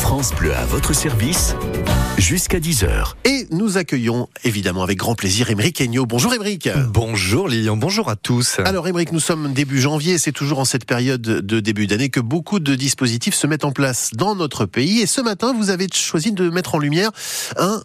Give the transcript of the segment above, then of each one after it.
France Bleu à votre service jusqu'à 10h. Et nous accueillons évidemment avec grand plaisir Émeric Agneau. Bonjour Émeric. Bonjour Lilian, bonjour à tous. Alors Émeric, nous sommes début janvier, c'est toujours en cette période de début d'année que beaucoup de dispositifs se mettent en place dans notre pays. Et ce matin, vous avez choisi de mettre en lumière un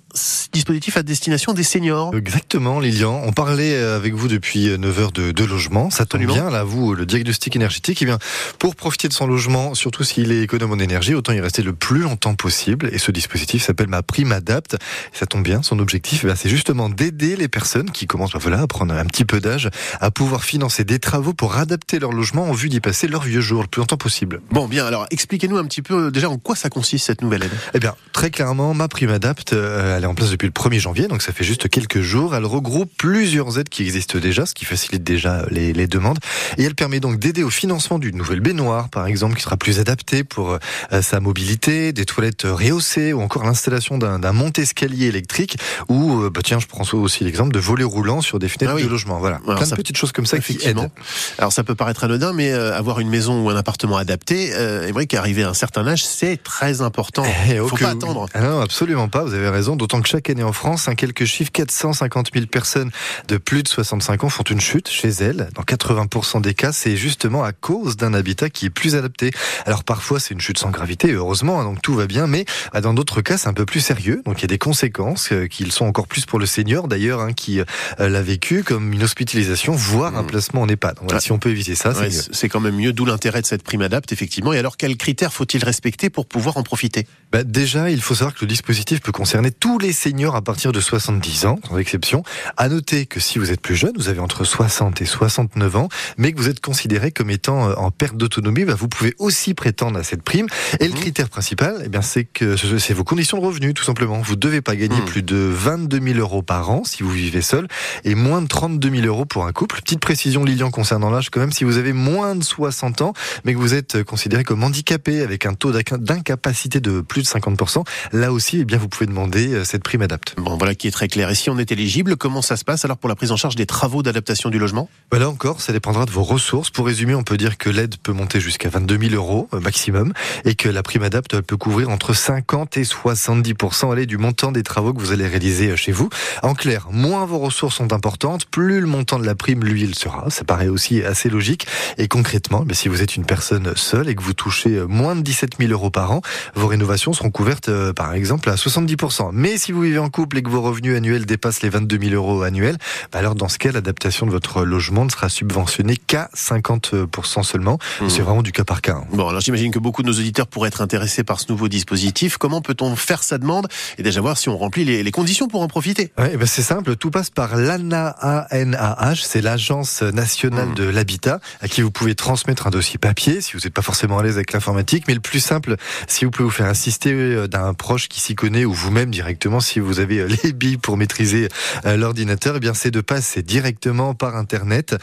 dispositif à destination des seniors. Exactement Lilian, on parlait avec vous depuis 9 heures de, de logement. Ça tombe bien, là vous, le diagnostic énergétique, eh bien, pour profiter de son logement, surtout s'il est économe en énergie, autant y rester le plus longtemps possible. Et ce dispositif s'appelle ma prime adapte. Ça tombe bien, son objectif, eh c'est justement d'aider les personnes qui commencent bah, voilà, à prendre un petit peu d'âge à pouvoir financer des travaux pour adapter leur logement en vue d'y passer leur vieux jour le plus longtemps possible. Bon, bien, alors expliquez-nous un petit peu déjà en quoi ça consiste cette nouvelle aide? Eh bien, très clairement, ma prime adapte, euh, elle est en place depuis le 1er janvier, donc ça fait juste quelques jours. Elle regroupe plusieurs aides qui existent déjà, ce qui facilite déjà les, les demandes. Et elle permet donc d'aider au financement d'une nouvelle baignoire, par exemple, qui sera plus adaptée pour euh, sa mobilité, des toilettes rehaussées ou encore l'installation d'un monte-escalier électrique ou, euh, bah tiens, je prends aussi l'exemple de volets roulants sur des fenêtres ah de logement. Voilà, Alors, plein de petites choses comme ça qui aident. Alors ça peut paraître anodin, mais euh, avoir une maison ou un appartement adapté, euh, vrai qu'arriver à un certain âge, c'est très important. Il eh, ne faut pas attendre. Ah non, absolument pas. Vous avez raison. D'autant que chaque année en France, hein, quelques chiffres, 450 000 personnes de plus de 65 ans font une chute chez elles. Dans 80% des cas, c'est justement à cause d'un habitat qui est plus adapté. Alors parfois, c'est une chute sans gravité, heureusement, hein, donc tout va bien. Mais bah, dans d'autres cas, c'est un peu plus sérieux. Donc il y a des conséquences euh, qui sont encore plus pour le senior d'ailleurs, hein, qui euh, l'a vécu comme une hospitalisation, voire un mmh. placement en EHPAD. Voilà, Si on peut éviter ça, c'est quand même mieux. D'où l'intérêt de cette prime adapte, effectivement. Et alors, quels critères faut-il respecter pour pouvoir en profiter? Bah, Déjà, il faut savoir que le dispositif peut concerner tous les seniors à partir de 70 ans, sans exception. À noter que si vous êtes plus jeune, vous avez entre 60 et 69 ans, mais que vous êtes considéré comme étant euh, en perte d'autonomie, bah, vous pouvez aussi prétendre à cette prime. Et le mmh. critère principal, eh bien, c'est que c'est vos conditions de revenus, tout simplement. Vous devez pas gagner mmh. plus de 22 000 euros par an si vous vivez seul et moins de 32 000 euros pour un couple. Petite précision, Lilian, concernant l'âge quand même, si vous avez moins de 60 ans, mais que vous êtes considéré comme handicapé avec un taux d'incapacité de plus de 50%, là aussi, eh bien, vous pouvez demander euh, cette prime adapte. Bon, voilà qui est très clair. Et si on est éligible, comment ça se passe alors pour la prise en charge des travaux d'adaptation du logement? Bah Là encore, ça dépendra de vos ressources. Pour résumer, on peut dire que l'aide peut monter jusqu'à 22 000 euros euh, maximum et que la prime adapte peut couvrir entre 50 et 70% aller du montant des travaux que vous allez réaliser euh, chez vous. En clair, moins vos ressources sont importantes, plus le montant de la prime, lui, il sera. Ça paraît aussi assez logique. Et concrètement, mais si vous êtes une personne seule et que vous touchez euh, moins de 17 000 euros par an, vos rénovations seront couvertes, euh, par exemple, à 70%. Mais si vous vivez en couple et que vos revenus annuels dépassent les 22 000 euros annuels, bah alors dans ce cas, l'adaptation de votre logement ne sera subventionnée qu'à 50% seulement. Mmh. C'est vraiment du cas par cas. Hein. Bon, alors j'imagine que beaucoup de nos auditeurs pourraient être intéressés par ce nouveau dispositif. Comment peut-on faire sa demande et déjà voir si on remplit les, les conditions pour en profiter? Ouais, ben C'est simple, tout passe par l'ANAH, c'est l'Agence nationale mmh. de l'habitat, à qui vous pouvez transmettre un dossier papier si vous n'êtes pas forcément à l'aise avec l'informatique. Mais le plus simple, si vous pouvez vous faire assister euh, d'un proche qui s'y connaît ou vous-même directement, si vous avez euh, les billes pour maîtriser euh, l'ordinateur, eh bien c'est de passer directement par Internet.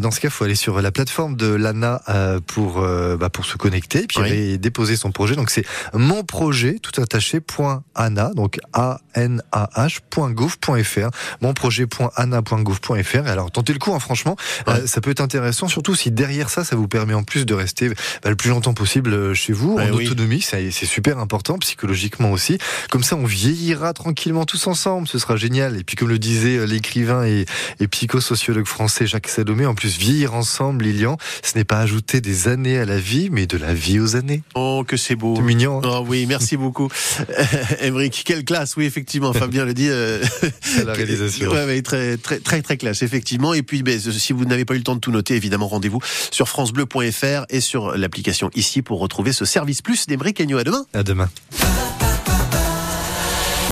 Dans ce cas, il faut aller sur la plateforme de l'ANA pour, bah, pour se connecter, puis oui. déposer son projet. Donc c'est mon projet, tout attaché, point .ana, donc A-N-A-H.gouv.fr, monprojet.ana.gouv.fr. Alors, tentez le coup, hein, franchement, ouais. ça peut être intéressant, surtout si derrière ça, ça vous permet en plus de rester bah, le plus longtemps possible euh, chez vous, en oui. autonomie, c'est super important, psychologiquement aussi. Comme ça, on vieillira tranquillement tous ensemble, ce sera génial. Et puis, comme le disait euh, l'écrivain et, et psychosociologue français Jacques Salomé, en plus, vieillir ensemble, Lilian, ce n'est pas ajouter des années à la vie, mais de la vie aux années. Oh, que c'est beau. C'est mignon. Hein oh oui, merci beaucoup. Emric, quelle classe, oui, effectivement, Fabien le dit. Euh... la réalisation. Ouais, ouais, très, très, très, très classe, effectivement. Et puis, ben, si vous n'avez pas eu le temps de tout noter, évidemment, rendez-vous sur francebleu.fr et sur l'application ici pour retrouver ce service plus des Agneau. À demain. À demain.